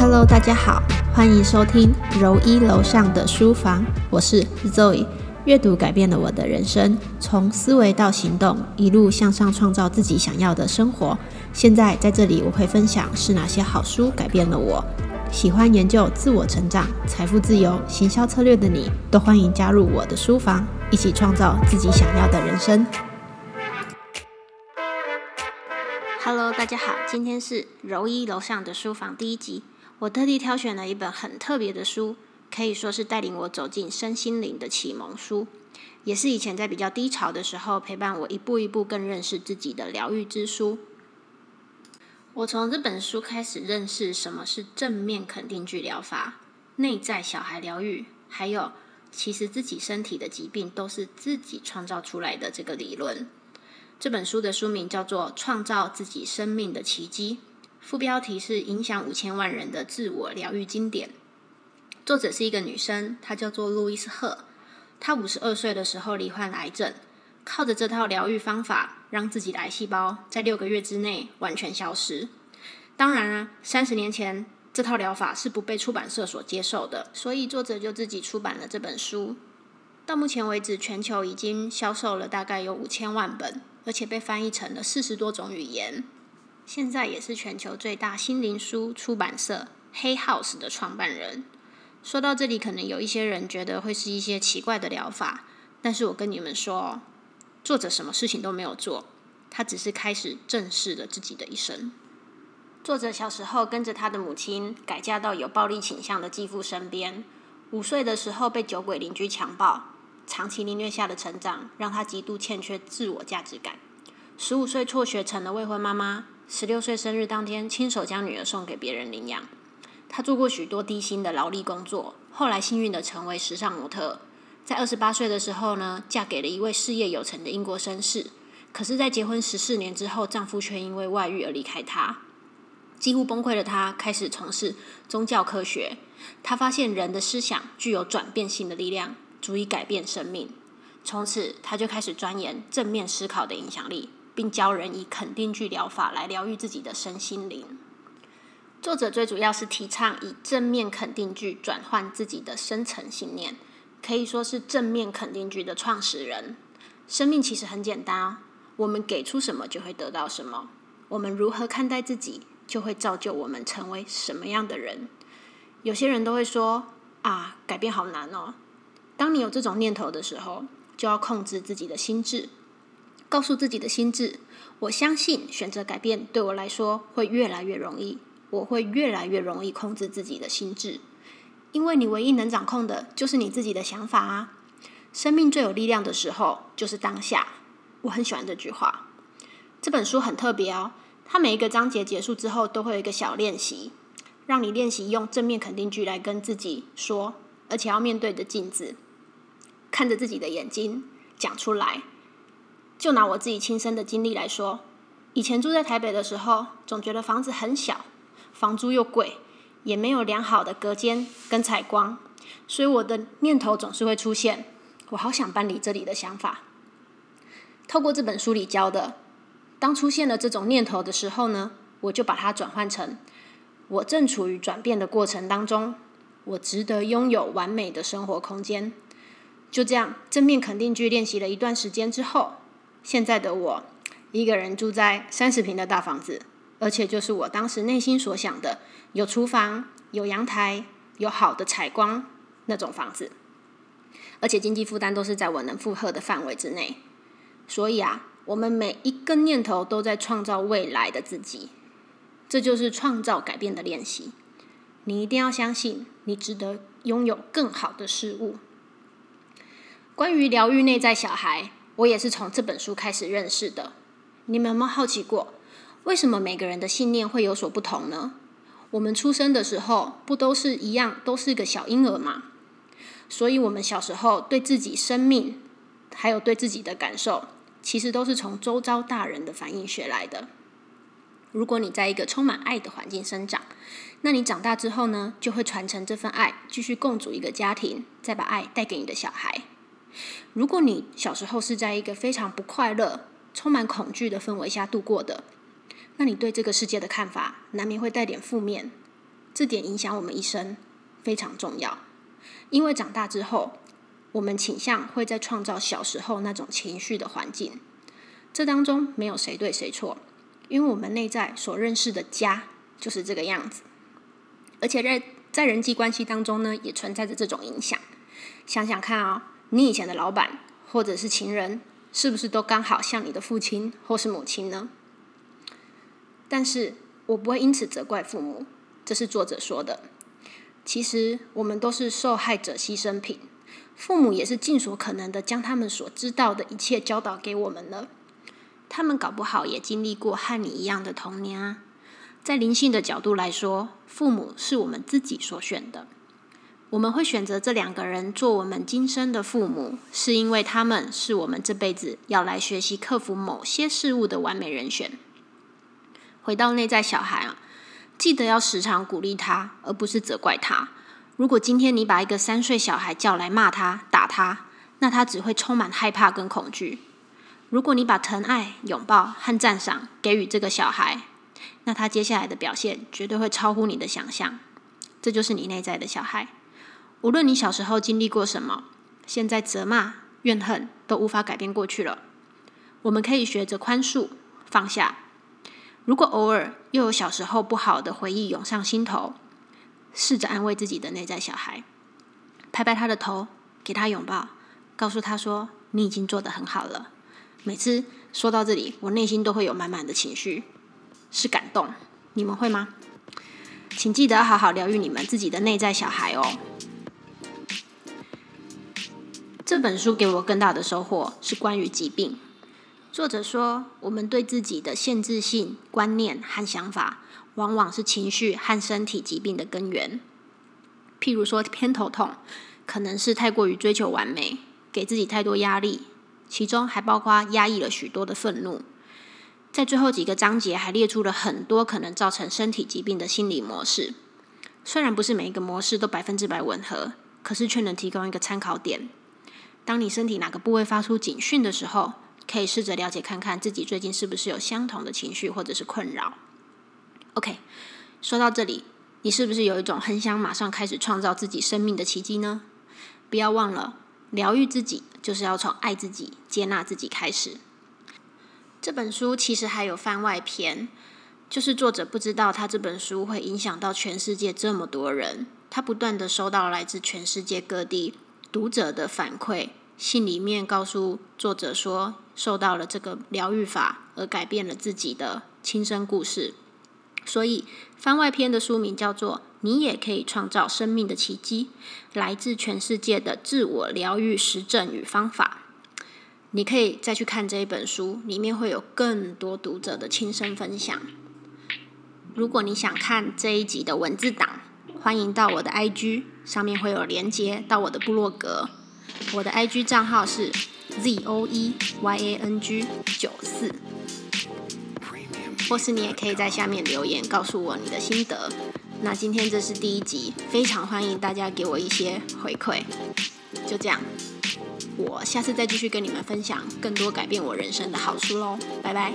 Hello，大家好，欢迎收听柔一楼上的书房，我是 Zoe。阅读改变了我的人生，从思维到行动，一路向上创造自己想要的生活。现在在这里，我会分享是哪些好书改变了我。喜欢研究自我成长、财富自由、行销策略的你，都欢迎加入我的书房，一起创造自己想要的人生。Hello，大家好，今天是柔一楼上的书房第一集。我特地挑选了一本很特别的书，可以说是带领我走进身心灵的启蒙书，也是以前在比较低潮的时候陪伴我一步一步更认识自己的疗愈之书。我从这本书开始认识什么是正面肯定句疗法、内在小孩疗愈，还有其实自己身体的疾病都是自己创造出来的这个理论。这本书的书名叫做《创造自己生命的奇迹》，副标题是“影响五千万人的自我疗愈经典”。作者是一个女生，她叫做路易斯·赫。她五十二岁的时候罹患癌症，靠着这套疗愈方法，让自己的癌细胞在六个月之内完全消失。当然啊，三十年前这套疗法是不被出版社所接受的，所以作者就自己出版了这本书。到目前为止，全球已经销售了大概有五千万本。而且被翻译成了四十多种语言，现在也是全球最大心灵书出版社黑 House 的创办人。说到这里，可能有一些人觉得会是一些奇怪的疗法，但是我跟你们说，作者什么事情都没有做，他只是开始正视了自己的一生。作者小时候跟着他的母亲改嫁到有暴力倾向的继父身边，五岁的时候被酒鬼邻居强暴。长期凌虐下的成长，让他极度欠缺自我价值感。十五岁辍学成了未婚妈妈，十六岁生日当天亲手将女儿送给别人领养。他做过许多低薪的劳力工作，后来幸运的成为时尚模特。在二十八岁的时候呢，嫁给了一位事业有成的英国绅士。可是，在结婚十四年之后，丈夫却因为外遇而离开她。几乎崩溃的她开始从事宗教科学。她发现人的思想具有转变性的力量。足以改变生命。从此，她就开始钻研正面思考的影响力，并教人以肯定句疗法来疗愈自己的身心灵。作者最主要是提倡以正面肯定句转换自己的深层信念，可以说是正面肯定句的创始人。生命其实很简单啊，我们给出什么就会得到什么。我们如何看待自己，就会造就我们成为什么样的人。有些人都会说：“啊，改变好难哦。”当你有这种念头的时候，就要控制自己的心智，告诉自己的心智：我相信选择改变对我来说会越来越容易，我会越来越容易控制自己的心智，因为你唯一能掌控的就是你自己的想法啊！生命最有力量的时候就是当下。我很喜欢这句话。这本书很特别哦，它每一个章节结束之后都会有一个小练习，让你练习用正面肯定句来跟自己说，而且要面对着镜子。看着自己的眼睛讲出来，就拿我自己亲身的经历来说，以前住在台北的时候，总觉得房子很小，房租又贵，也没有良好的隔间跟采光，所以我的念头总是会出现，我好想搬离这里的想法。透过这本书里教的，当出现了这种念头的时候呢，我就把它转换成，我正处于转变的过程当中，我值得拥有完美的生活空间。就这样，正面肯定句练习了一段时间之后，现在的我一个人住在三十平的大房子，而且就是我当时内心所想的，有厨房、有阳台、有好的采光那种房子，而且经济负担都是在我能负荷的范围之内。所以啊，我们每一个念头都在创造未来的自己，这就是创造改变的练习。你一定要相信，你值得拥有更好的事物。关于疗愈内在小孩，我也是从这本书开始认识的。你们有没有好奇过，为什么每个人的信念会有所不同呢？我们出生的时候不都是一样，都是个小婴儿吗？所以，我们小时候对自己生命，还有对自己的感受，其实都是从周遭大人的反应学来的。如果你在一个充满爱的环境生长，那你长大之后呢，就会传承这份爱，继续共组一个家庭，再把爱带给你的小孩。如果你小时候是在一个非常不快乐、充满恐惧的氛围下度过的，那你对这个世界的看法难免会带点负面。这点影响我们一生非常重要。因为长大之后，我们倾向会在创造小时候那种情绪的环境。这当中没有谁对谁错，因为我们内在所认识的家就是这个样子。而且在在人际关系当中呢，也存在着这种影响。想想看啊，你以前的老板或者是情人，是不是都刚好像你的父亲或是母亲呢？但是我不会因此责怪父母，这是作者说的。其实我们都是受害者牺牲品，父母也是尽所可能的将他们所知道的一切教导给我们了。他们搞不好也经历过和你一样的童年啊。在灵性的角度来说，父母是我们自己所选的。我们会选择这两个人做我们今生的父母，是因为他们是我们这辈子要来学习克服某些事物的完美人选。回到内在小孩啊，记得要时常鼓励他，而不是责怪他。如果今天你把一个三岁小孩叫来骂他、打他，那他只会充满害怕跟恐惧。如果你把疼爱、拥抱和赞赏给予这个小孩，那他接下来的表现绝对会超乎你的想象。这就是你内在的小孩。无论你小时候经历过什么，现在责骂、怨恨都无法改变过去了。我们可以学着宽恕、放下。如果偶尔又有小时候不好的回忆涌上心头，试着安慰自己的内在小孩，拍拍他的头，给他拥抱，告诉他说：“你已经做得很好了。”每次说到这里，我内心都会有满满的情绪，是感动。你们会吗？请记得好好疗愈你们自己的内在小孩哦。这本书给我更大的收获是关于疾病。作者说，我们对自己的限制性观念和想法，往往是情绪和身体疾病的根源。譬如说，偏头痛，可能是太过于追求完美，给自己太多压力，其中还包括压抑了许多的愤怒。在最后几个章节，还列出了很多可能造成身体疾病的心理模式。虽然不是每一个模式都百分之百吻合，可是却能提供一个参考点。当你身体哪个部位发出警讯的时候，可以试着了解看看自己最近是不是有相同的情绪或者是困扰。OK，说到这里，你是不是有一种很想马上开始创造自己生命的奇迹呢？不要忘了，疗愈自己就是要从爱自己、接纳自己开始。这本书其实还有番外篇，就是作者不知道他这本书会影响到全世界这么多人，他不断的收到来自全世界各地读者的反馈。信里面告诉作者说，受到了这个疗愈法而改变了自己的亲身故事。所以番外篇的书名叫做《你也可以创造生命的奇迹》，来自全世界的自我疗愈实证与方法。你可以再去看这一本书，里面会有更多读者的亲身分享。如果你想看这一集的文字档，欢迎到我的 IG 上面会有连接到我的部落格。我的 IG 账号是 z o e y a n g 九四，或是你也可以在下面留言告诉我你的心得。那今天这是第一集，非常欢迎大家给我一些回馈。就这样，我下次再继续跟你们分享更多改变我人生的好书喽，拜拜。